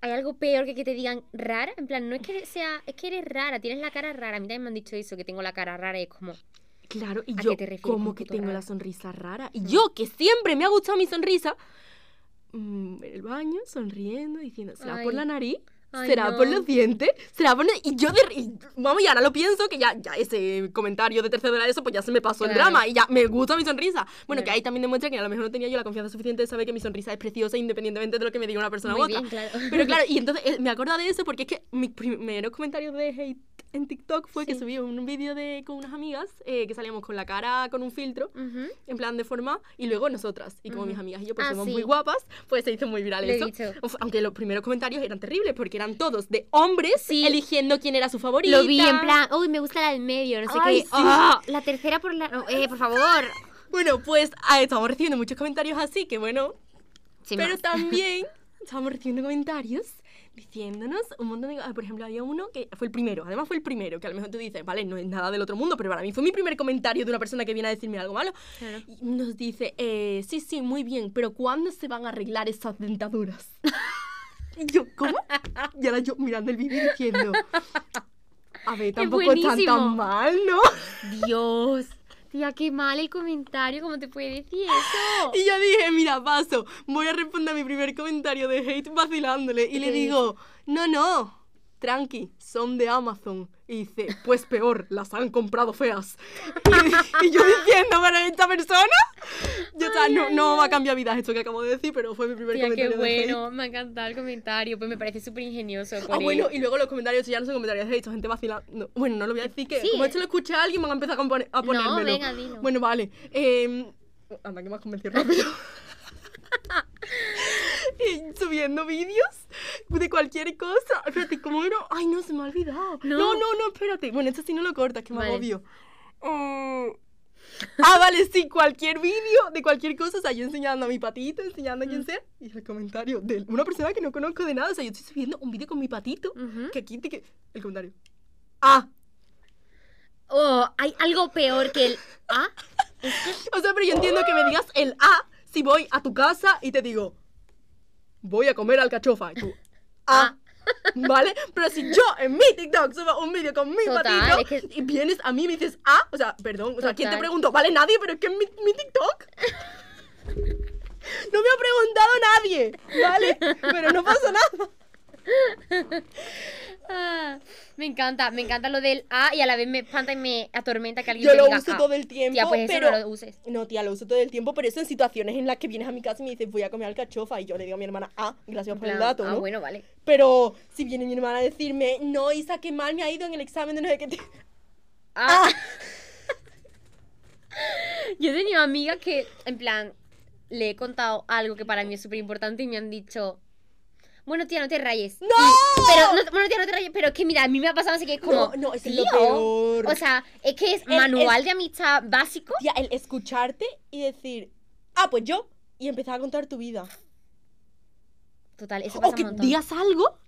hay algo peor que que te digan rara. En plan, no es que sea, es que eres rara, tienes la cara rara. A mí también me han dicho eso, que tengo la cara rara y es como, Claro, y ¿A yo, te como que tengo rara? la sonrisa rara. Y Mm. yo, que siempre me ha gustado mi sonrisa, mm, en el baño, sonriendo, diciendo, ¿será por Ay. la nariz? Ay, ¿Será por no. los dientes? ¿Será por...? Y yo, de... y, vamos, y ahora lo pienso, que ya, ya ese comentario de tercero de ESO, pues ya se me pasó el Claro. drama y ya me gusta mi sonrisa. Bueno, que ahí también demuestra que a lo mejor no tenía yo la confianza suficiente de saber que mi sonrisa es preciosa independientemente de lo que me diga una persona u muy otra. bien, claro. Pero claro, y entonces eh, me acuerdo de eso porque es que mis primeros comentarios de hate en TikTok fue que Sí. subí un vídeo de con unas amigas eh, que salíamos con la cara con un filtro Ujú. en plan de forma y luego nosotras y como Ujú. mis amigas y yo pues Ah, somos sí. muy guapas pues se hizo muy viral Lo he eso aunque los primeros comentarios eran terribles porque eran todos de hombres Sí. eligiendo quién era su favorita Lo vi en plan, uy, me gusta la del medio, no sé Ay, qué. sí. Ah, la tercera por la. no, eh, por favor. bueno pues ah, estamos recibiendo muchos comentarios así que bueno Sin Pero más. también estábamos recibiendo comentarios diciéndonos un montón de cosas. Por ejemplo, había uno que fue el primero, además fue el primero, que a lo mejor tú dices, vale, no es nada del otro mundo, pero para mí fue mi primer comentario de una persona que viene a decirme algo malo. Claro. Y nos dice, eh, sí, sí, muy bien, pero ¿cuándo se van a arreglar esas dentaduras? y yo, ¿cómo? Y ahora yo mirando el vídeo diciendo, a ver, tampoco están tan mal, ¿no? Dios. Tía, qué mal el comentario, ¿cómo te puede decir eso? Y yo dije, mira, paso, voy a responder a mi primer comentario de hate vacilándole. Y ¿Y le digo, no, no, tranqui, son de Amazon. Y dice, pues peor, las han comprado feas. Y, y yo diciendo, pero esta persona, yo, sea, no, no va a cambiar vidas esto que acabo de decir, pero fue mi primer Tía, qué comentario de hate. bueno, me ha encantado el comentario, pues me parece súper ingenioso. Ah, él. bueno, y luego los comentarios ya no son comentarios de gente vacilando. Bueno, no lo voy a decir que Sí, como esto lo escucha alguien, van a empezar a, compone- a ponérmelo. venga, dilo. Bueno, vale. Eh, anda, que me has convencido rápido. y subiendo vídeos de cualquier cosa. Espérate, ¿cómo era? Ay, no, se me ha olvidado. No. No, no, no, espérate. Bueno, esto sí no lo cortas, que me Vale. agobio. Eh, Ah, vale, sí, cualquier vídeo de cualquier cosa, o sea, yo enseñando a mi patito, enseñando a Mm. quien sea, y el comentario de una persona que no conozco de nada, o sea, yo estoy subiendo un vídeo con mi patito, Ujú. que aquí te que... El comentario. Ah, Oh, hay algo peor que el ah. o sea, pero yo entiendo que me digas el A si voy a tu casa y te digo, voy a comer alcachofa, y tú, ah. ¿Vale? Pero si yo en mi TikTok subo un vídeo con mi Total, patito es que- y vienes a mí y me dices, ah, o sea, perdón, o sea, ¿quién te preguntó? Vale, nadie, pero es que en mi, mi TikTok. No me ha preguntado nadie, ¿vale? Pero no pasa nada. Ah, me encanta, me encanta lo del ah y a la vez me espanta y me atormenta que alguien Yo te lo diga uso ah. todo el tiempo, Tía, pues eso pero... no lo uses. No, tía, lo uso todo el tiempo, pero eso en situaciones en las que vienes a mi casa y me dices, voy a comer alcachofa, y yo le digo a mi hermana, ah, gracias por el dato, ah, ¿no? bueno, vale. Pero si viene mi hermana a decirme, no, Isa, qué mal me ha ido en el examen de no sé qué... te-". Ah. Yo he tenido amigas que, en plan, le he contado algo que para mí es súper importante y me han dicho, bueno, tía, no te rayes. ¡No! Y- pero, no, bueno, tía, no te rayes, pero es que mira, a mí me ha pasado así que es como, No, no, es lo tío, peor. O sea, es que es El- manual de amistad básico. Tía, el escucharte y decir, ah, pues yo, y empezar a contar tu vida. Total, eso pasa O un que montón. digas algo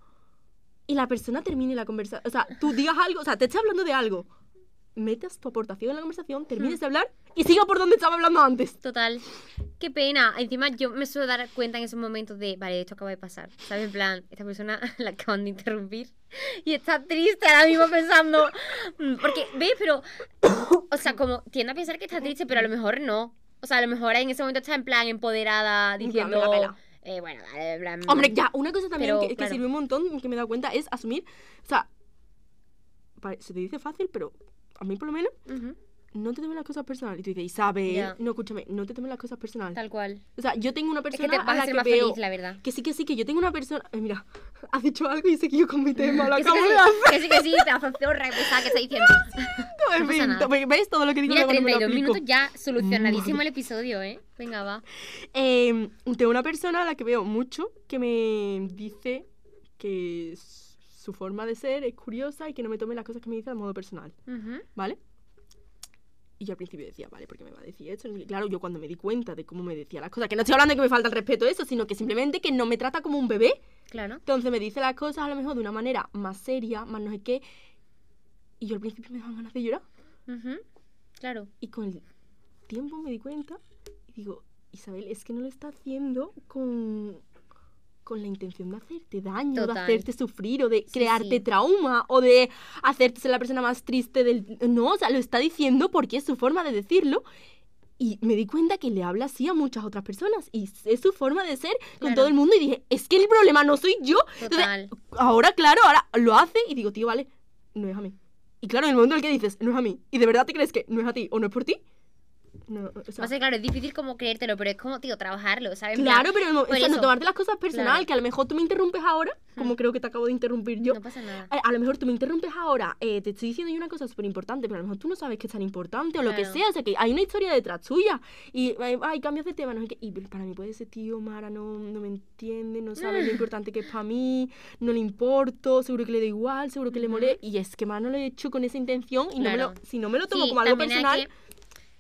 y la persona termine la conversación. O sea, tú digas algo, o sea, te esté hablando de algo, metas tu aportación en la conversación, termines Hmm. de hablar y siga por donde estaba hablando antes. Total. Qué pena. Encima yo me suelo dar cuenta en esos momentos de, vale, esto acaba de pasar. ¿Sabes? En plan, esta persona la acaban de interrumpir. Y está triste ahora mismo pensando. mm, Porque, ¿ves? Pero. O sea, como tiende a pensar que está triste, pero a lo mejor no. O sea, a lo mejor en ese momento está en plan empoderada, me diciendo. la pela. Eh, bueno, vale, en plan. Hombre, ya, una cosa también Pero, que, que claro. sirve un montón, que me he dado cuenta, es asumir, o sea, se te dice fácil, pero a mí por lo menos, Ujú, no te tomes las cosas personales. Y tú dices, Isabel, Ya. no, escúchame, no te tomes las cosas personales. Tal cual. O sea, yo tengo una Es que persona te a vas la a ser que más veo... feliz, la verdad. Que sí, que sí, que yo tengo una persona... eh, mira, has dicho algo y seguido con mi tema, lo Que sí, acabo que de hacer. que sí, que sí, pedazo de zorra pesada que está diciendo. En no pasa fin, nada. ¿ves todo lo que digo? Mira, luego no me lo 32 aplico. minutos ya solucionadísimo el episodio, ¿eh? Venga, va. Eh, tengo una persona a la que veo mucho que me dice que su forma de ser es curiosa y que no me tome las cosas que me dice de modo personal, Ujú. ¿vale? Y yo al principio decía, vale, ¿por qué me va a decir esto? Y claro, yo cuando me di cuenta de cómo me decía las cosas, que no estoy hablando de que me falta el respeto a eso, sino que simplemente que no me trata como un bebé, Claro. entonces me dice las cosas a lo mejor de una manera más seria, más no sé qué, y yo al principio me daban ganas de llorar. Ujú. Claro. Y con el tiempo me di cuenta y digo, Isabel, es que no lo está haciendo con, con la intención de hacerte daño, Total. de hacerte sufrir o de Sí, crearte sí. trauma o de hacerte ser la persona más triste del... No, o sea, lo está diciendo porque es su forma de decirlo. Y me di cuenta que le habla así a muchas otras personas y es su forma de ser con Claro. todo el mundo y dije, es que el problema no soy yo. Entonces, Total. ahora, claro, ahora lo hace y digo, tío, vale, no es a mí. Y claro, en el momento en el que dices, no es a mí, y de verdad te crees que no es a ti o no es por ti, no, o sea, O sea, claro, es difícil como creértelo, pero es como, tío, trabajarlo, ¿sabes? Claro, pero por o sea, no tomarte las cosas personal, Claro. que a lo mejor tú me interrumpes ahora, como creo que te acabo de interrumpir yo. No pasa nada. A, a lo mejor tú me interrumpes ahora, eh, te estoy diciendo yo una cosa súper importante, pero a lo mejor tú no sabes que es tan importante o lo que Claro. sea, o sea, que hay una historia detrás tuya. Y, ay, ay, cambias de tema, no sé qué. Y para mí puede ser, tío, Mara no, no me entiende, no sabe lo importante que es para mí, no le importo, seguro que le da igual, seguro que le molesta. Y es que Mara no lo he hecho con esa intención y no me lo, Claro. si no me lo tomo Sí, como algo personal. que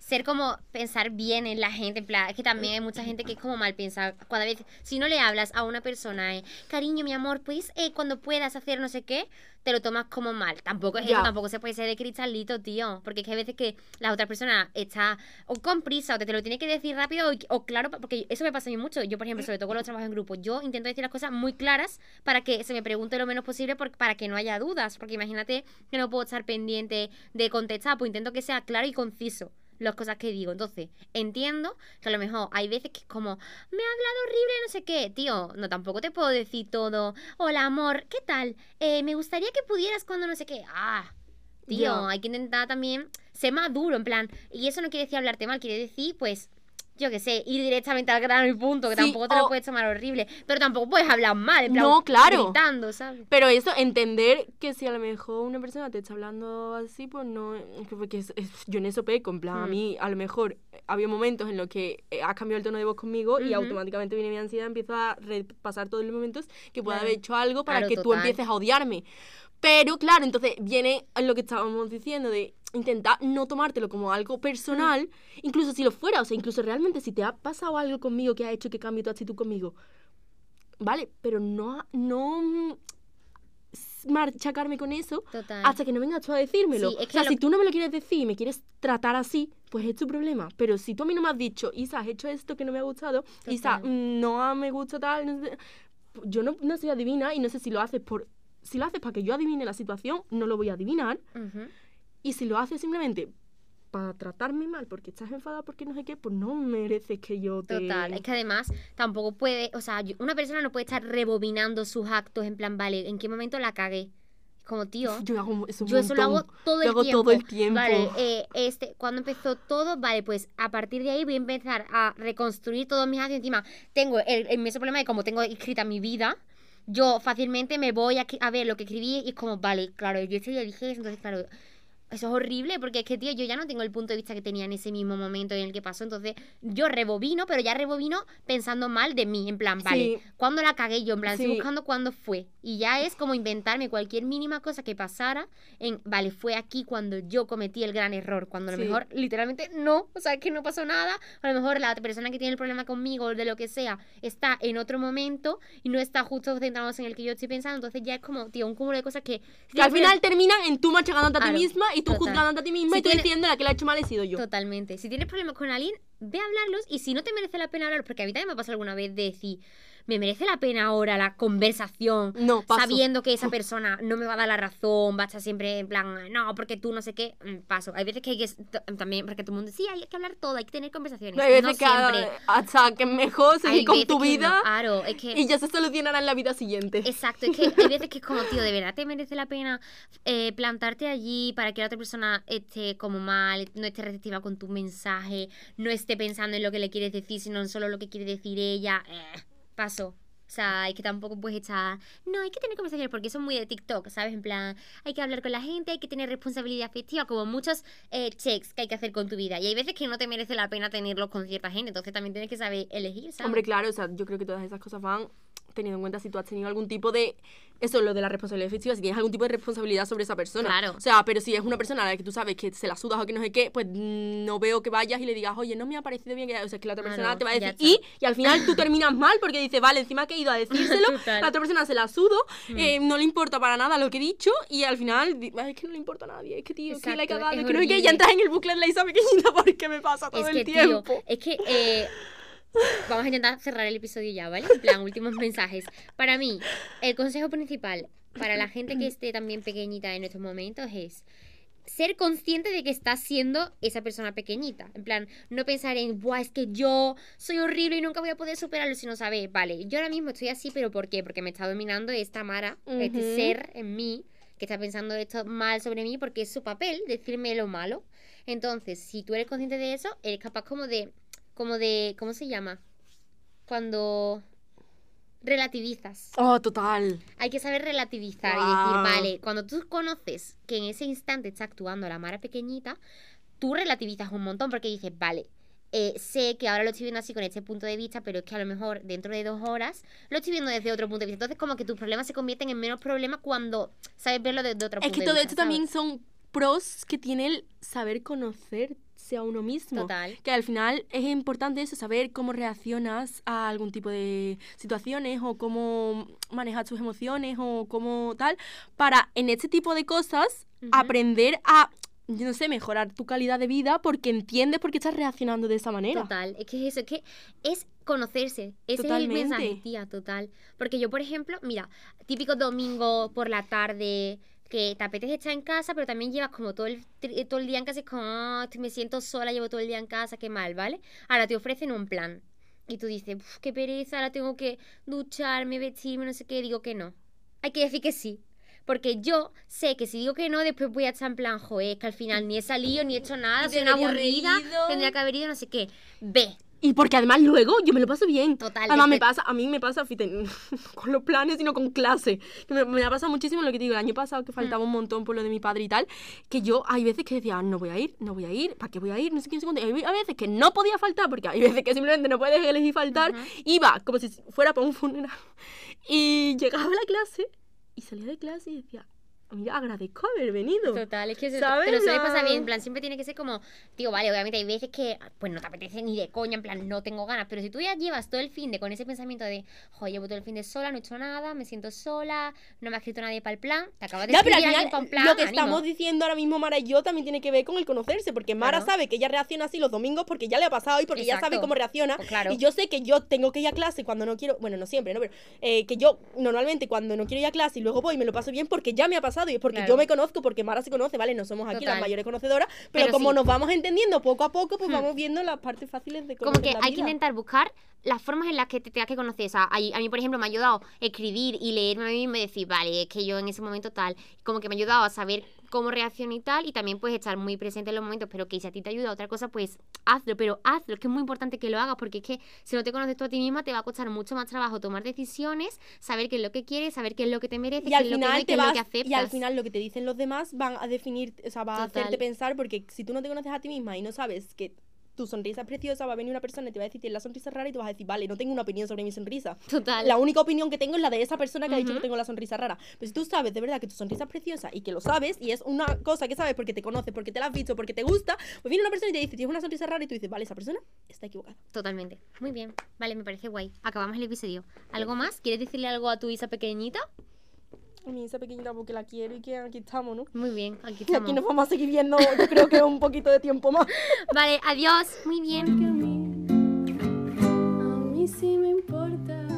ser como pensar bien en la gente, en plan, es que también hay mucha gente que es como mal pensar. Cuando veces, si no le hablas a una persona, eh, cariño, mi amor, pues eh, cuando puedas hacer no sé qué, te lo tomas como mal. Tampoco es eso, tampoco se puede ser de cristalito, tío. Porque es que hay veces que la otra persona está o con prisa o te, te lo tiene que decir rápido o, o claro, porque eso me pasa a mí mucho. Yo, por ejemplo, sobre todo con los trabajos en grupo, yo intento decir las cosas muy claras para que se me pregunte lo menos posible por- para que no haya dudas. Porque imagínate que no puedo estar pendiente de contestar, pues intento que sea claro y conciso. Las cosas que digo. Entonces, entiendo que a lo mejor hay veces que es como, me ha hablado horrible, no sé qué. Tío, no, tampoco te puedo decir todo. Hola, amor, ¿qué tal? Eh, me gustaría que pudieras cuando no sé qué. Ah, tío, hay que intentar también ser más duro, en plan. Y eso no quiere decir hablarte mal, quiere decir, pues, yo qué sé, ir directamente al grano y punto, que Sí, tampoco te lo puedes tomar horrible. Pero tampoco puedes hablar mal, en plan, No, claro. gritando, ¿sabes? Pero eso, entender que si a lo mejor una persona te está hablando así, pues no. que- Porque es- es- yo en eso peco, en plan, a Mm. mí a lo mejor eh, había momentos en los que eh, has cambiado el tono de voz conmigo y automáticamente viene mi ansiedad, empiezo a repasar todos los momentos que pueda Claro. haber hecho algo para Claro, que tú empieces a odiarme. Pero claro, entonces viene lo que estábamos diciendo de intentar no tomártelo como algo personal, incluso si lo fuera, o sea, incluso realmente si te ha pasado algo conmigo que ha hecho que cambie tu actitud conmigo, vale, pero no, no mm, machacarme con eso Total. hasta que no vengas tú a decírmelo. Sí, es o que sea, lo- si tú no me lo quieres decir y me quieres tratar así, pues es tu problema. Pero si tú a mí no me has dicho, Isa, has hecho esto que no me ha gustado, Isa, Total. mm, no me gusta tal, no sé", yo no, no soy adivina y no sé si lo haces por... Si lo haces para que yo adivine la situación, no lo voy a adivinar. Ujú. Y si lo haces simplemente para tratarme mal porque estás enfadada porque no sé qué, pues no mereces que yo te... Total, es que además tampoco puede, o sea, una persona no puede estar rebobinando sus actos en plan, vale, ¿en qué momento la cagué? Como, tío, Yo hago eso un yo eso lo hago todo el Lo hago tiempo. todo el tiempo. Vale, eh, este, cuando empezó todo, vale, pues a partir de ahí voy a empezar a reconstruir todos mis actos. Encima, tengo el, el inmenso problema de como tengo escrita mi vida, yo fácilmente me voy a, a ver lo que escribí y es como, vale, claro, yo ese día dije eso, entonces, claro, eso es horrible porque es que, tío, yo ya no tengo el punto de vista que tenía en ese mismo momento en el que pasó. Entonces, yo rebobino, pero ya rebobino pensando mal de mí. En plan, vale, Sí. ¿cuándo la cagué yo? En plan, estoy buscando cuándo fue. Y ya es como inventarme cualquier mínima cosa que pasara en, vale, fue aquí cuando yo cometí el gran error. Cuando a lo Sí. mejor, literalmente, no. O sea, que no pasó nada. A lo mejor la persona que tiene el problema conmigo o de lo que sea está en otro momento y no está justo centrados en el que yo estoy pensando. Entonces, ya es como, tío, un cúmulo de cosas que. Que al final terminan en tú machacándote a ti misma y tú total. juzgándote a ti misma Si y tú tiene- diciendo la que la ha hecho mal he sido yo. Totalmente. Si tienes problemas con alguien, ve a hablarlos y si no te merece la pena hablar, porque a mí también me ha pasado alguna vez de decir, me merece la pena ahora la conversación, No, paso. sabiendo que esa persona no me va a dar la razón, va a estar siempre en plan, no, porque tú no sé qué, mm, paso. Hay veces que hay que, también, porque todo el mundo, sí, hay que hablar todo, hay que tener conversaciones. Hay veces no que siempre. hasta que es mejor seguir con tu no. vida Claro, es que... y ya se solucionará en la vida siguiente. Exacto, es que hay veces que es como, tío, de verdad te merece la pena eh, plantarte allí para que la otra persona esté como mal, no esté receptiva con tu mensaje, no esté pensando en lo que le quieres decir, sino en solo lo que quiere decir ella. Eh, paso. O sea, hay que tampoco puedes echar. No, hay que tener conversaciones porque son muy de TikTok, ¿sabes? En plan, hay que hablar con la gente, hay que tener responsabilidad afectiva, como muchos eh, checks que hay que hacer con tu vida. Y hay veces que no te merece la pena tenerlos con cierta gente, entonces también tienes que saber elegir, ¿sabes? Hombre, claro, o sea, yo creo que todas esas cosas van teniendo en cuenta si tú has tenido algún tipo de eso lo de la responsabilidad efectiva si tienes algún tipo de responsabilidad sobre esa persona. Claro. o sea pero si es una persona a la que tú sabes que se la sudas o que no sé qué pues no veo que vayas y le digas oye no me ha parecido bien que o sea es que la otra Claro, persona te va a decir y y al final tú terminas mal porque dices vale encima que he ido a decírselo la otra persona se la sudo Mm. eh, no le importa para nada lo que he dicho y al final di- "Ay, es que no le importa a nadie es que tío es que la he Exacto, cagado es es que no sé qué ya entras en el bucle de la Isa pequeñita porque me pasa todo es el que, tiempo. tío, es que eh, vamos a intentar cerrar el episodio ya, ¿vale? En plan, últimos mensajes. Para mí, el consejo principal para la gente que esté también pequeñita en estos momentos es ser consciente de que estás siendo esa persona pequeñita. En plan, no pensar en, Buah, es que yo soy horrible y nunca voy a poder superarlo, sino saber, vale, yo ahora mismo estoy así, pero ¿por qué? Porque me está dominando esta Mara, este ser en mí, que está pensando esto mal sobre mí, porque es su papel decirme lo malo. Entonces, si tú eres consciente de eso, eres capaz como de, como de, ¿cómo se llama? Cuando relativizas. oh total Hay que saber relativizar y decir, vale, cuando tú conoces que en ese instante está actuando la Mara pequeñita, tú relativizas un montón porque dices, vale, eh, sé que ahora lo estoy viendo así con este punto de vista, pero es que a lo mejor dentro de dos horas lo estoy viendo desde otro punto de vista. Entonces, como que tus problemas se convierten en menos problemas cuando sabes verlo desde otro Es punto que de todo vista. esto también son pros que tiene el saber conocerse a uno mismo. Total. Que al final es importante eso, saber cómo reaccionas a algún tipo de situaciones o cómo manejar tus emociones o cómo tal, para en este tipo de cosas aprender a, yo no sé, mejorar tu calidad de vida porque entiendes por qué estás reaccionando de esa manera. Total, es que es eso, es que es conocerse. Ese Totalmente. es el mensaje, tía, total. Porque yo, por ejemplo, mira, típico domingo por la tarde, que te apetece estar en casa, pero también llevas como todo el, tri- todo el día en casa, y es como, "Ah, estoy- me siento sola, llevo todo el día en casa, qué mal, ¿vale? Ahora te ofrecen un plan. Y tú dices, "Uf, qué pereza, ahora tengo que ducharme, vestirme, no sé qué. Digo que no. Hay que decir que sí. Porque yo sé que si digo que no, después voy a estar en plan, joder, es que al final ni he salido, ni he hecho nada, soy una aburrida, ido". tendría que haber ido, no sé qué. Ve, Y porque además luego yo me lo paso bien. Total, Además me pasa, a mí me pasa fíjate, no con los planes, sino con clase. Que me, me ha pasado muchísimo lo que te digo. El año pasado que faltaba un montón por lo de mi padre y tal, que yo hay veces que decía, "Ah, no voy a ir, no voy a ir, ¿para qué voy a ir? No sé qué, no sé cuánto. Y hay veces que no podía faltar, porque hay veces que simplemente no puedes elegir faltar. Iba como si fuera para un funeral. Y llegaba a la clase y salía de clase y decía, mira, agradezco haber venido. Total, es que se, ¿Sabes? te lo suele pasar La- bien, en plan, siempre tiene que ser como, digo, vale, obviamente hay veces que, pues no te apetece ni de coña, en plan, no tengo ganas, pero si tú ya llevas todo el fin de con ese pensamiento de, joder, llevo todo el fin de sola, no he hecho nada, me siento sola, no me ha escrito nadie para el plan, te acabas de Ya, pero al escribir final, alguien pa' un plan, lo que ánimo. estamos diciendo ahora mismo Mara y yo también tiene que ver con el conocerse, porque Mara Claro. sabe que ella reacciona así los domingos porque ya le ha pasado y porque ya sabe cómo reacciona. Pues claro. Y yo sé que yo tengo que ir a clase cuando no quiero, bueno, no siempre, ¿no? Pero eh, que yo normalmente cuando no quiero ir a clase y luego voy y me lo paso bien porque ya me ha pasado y es porque Claro. yo me conozco, porque Mara se conoce, ¿vale? No somos aquí las mayores conocedoras, pero, Pero como sí. nos vamos entendiendo poco a poco, pues Hmm. vamos viendo las partes fáciles de Como que la hay que intentar buscar las formas en las que te tengas que conocer. O sea, a, a mí, por ejemplo, me ha ayudado escribir y leerme a mí misma y decir, vale, es que yo en ese momento tal. Como que me ha ayudado a saber cómo reacciono y tal. Y también puedes estar muy presente en los momentos, pero que si a ti te ayuda otra cosa, pues hazlo. Pero hazlo, que es muy importante que lo hagas, porque es que si no te conoces tú a ti misma, te va a costar mucho más trabajo tomar decisiones, saber qué es lo que quieres, saber qué es lo que te mereces, y qué al es lo que no y qué te es lo que aceptas. y al final lo que te dicen los demás van a definir o sea va a hacerte pensar porque si tú no te conoces a ti misma y no sabes que tu sonrisa es preciosa va a venir una persona y te va a decir tienes la sonrisa rara y tú vas a decir vale no tengo una opinión sobre mi sonrisa Total. la única opinión que tengo es la de esa persona que ha dicho que tengo la sonrisa rara pero si tú sabes de verdad que tu sonrisa es preciosa y que lo sabes y es una cosa que sabes porque te conoces porque te la has visto porque te gusta pues viene una persona y te dice tienes una sonrisa rara y tú dices vale esa persona está equivocada Totalmente. Muy bien. Vale, me parece guay. Acabamos el episodio. ¿Algo más? ¿Quieres decirle algo a tu Isa pequeñita? mi Isa pequeñita porque la quiero y que aquí estamos, ¿no? Muy bien, aquí estamos. Y aquí nos vamos a seguir viendo, yo creo que un poquito de tiempo más. Vale, adiós. Muy bien. A mí sí me importa.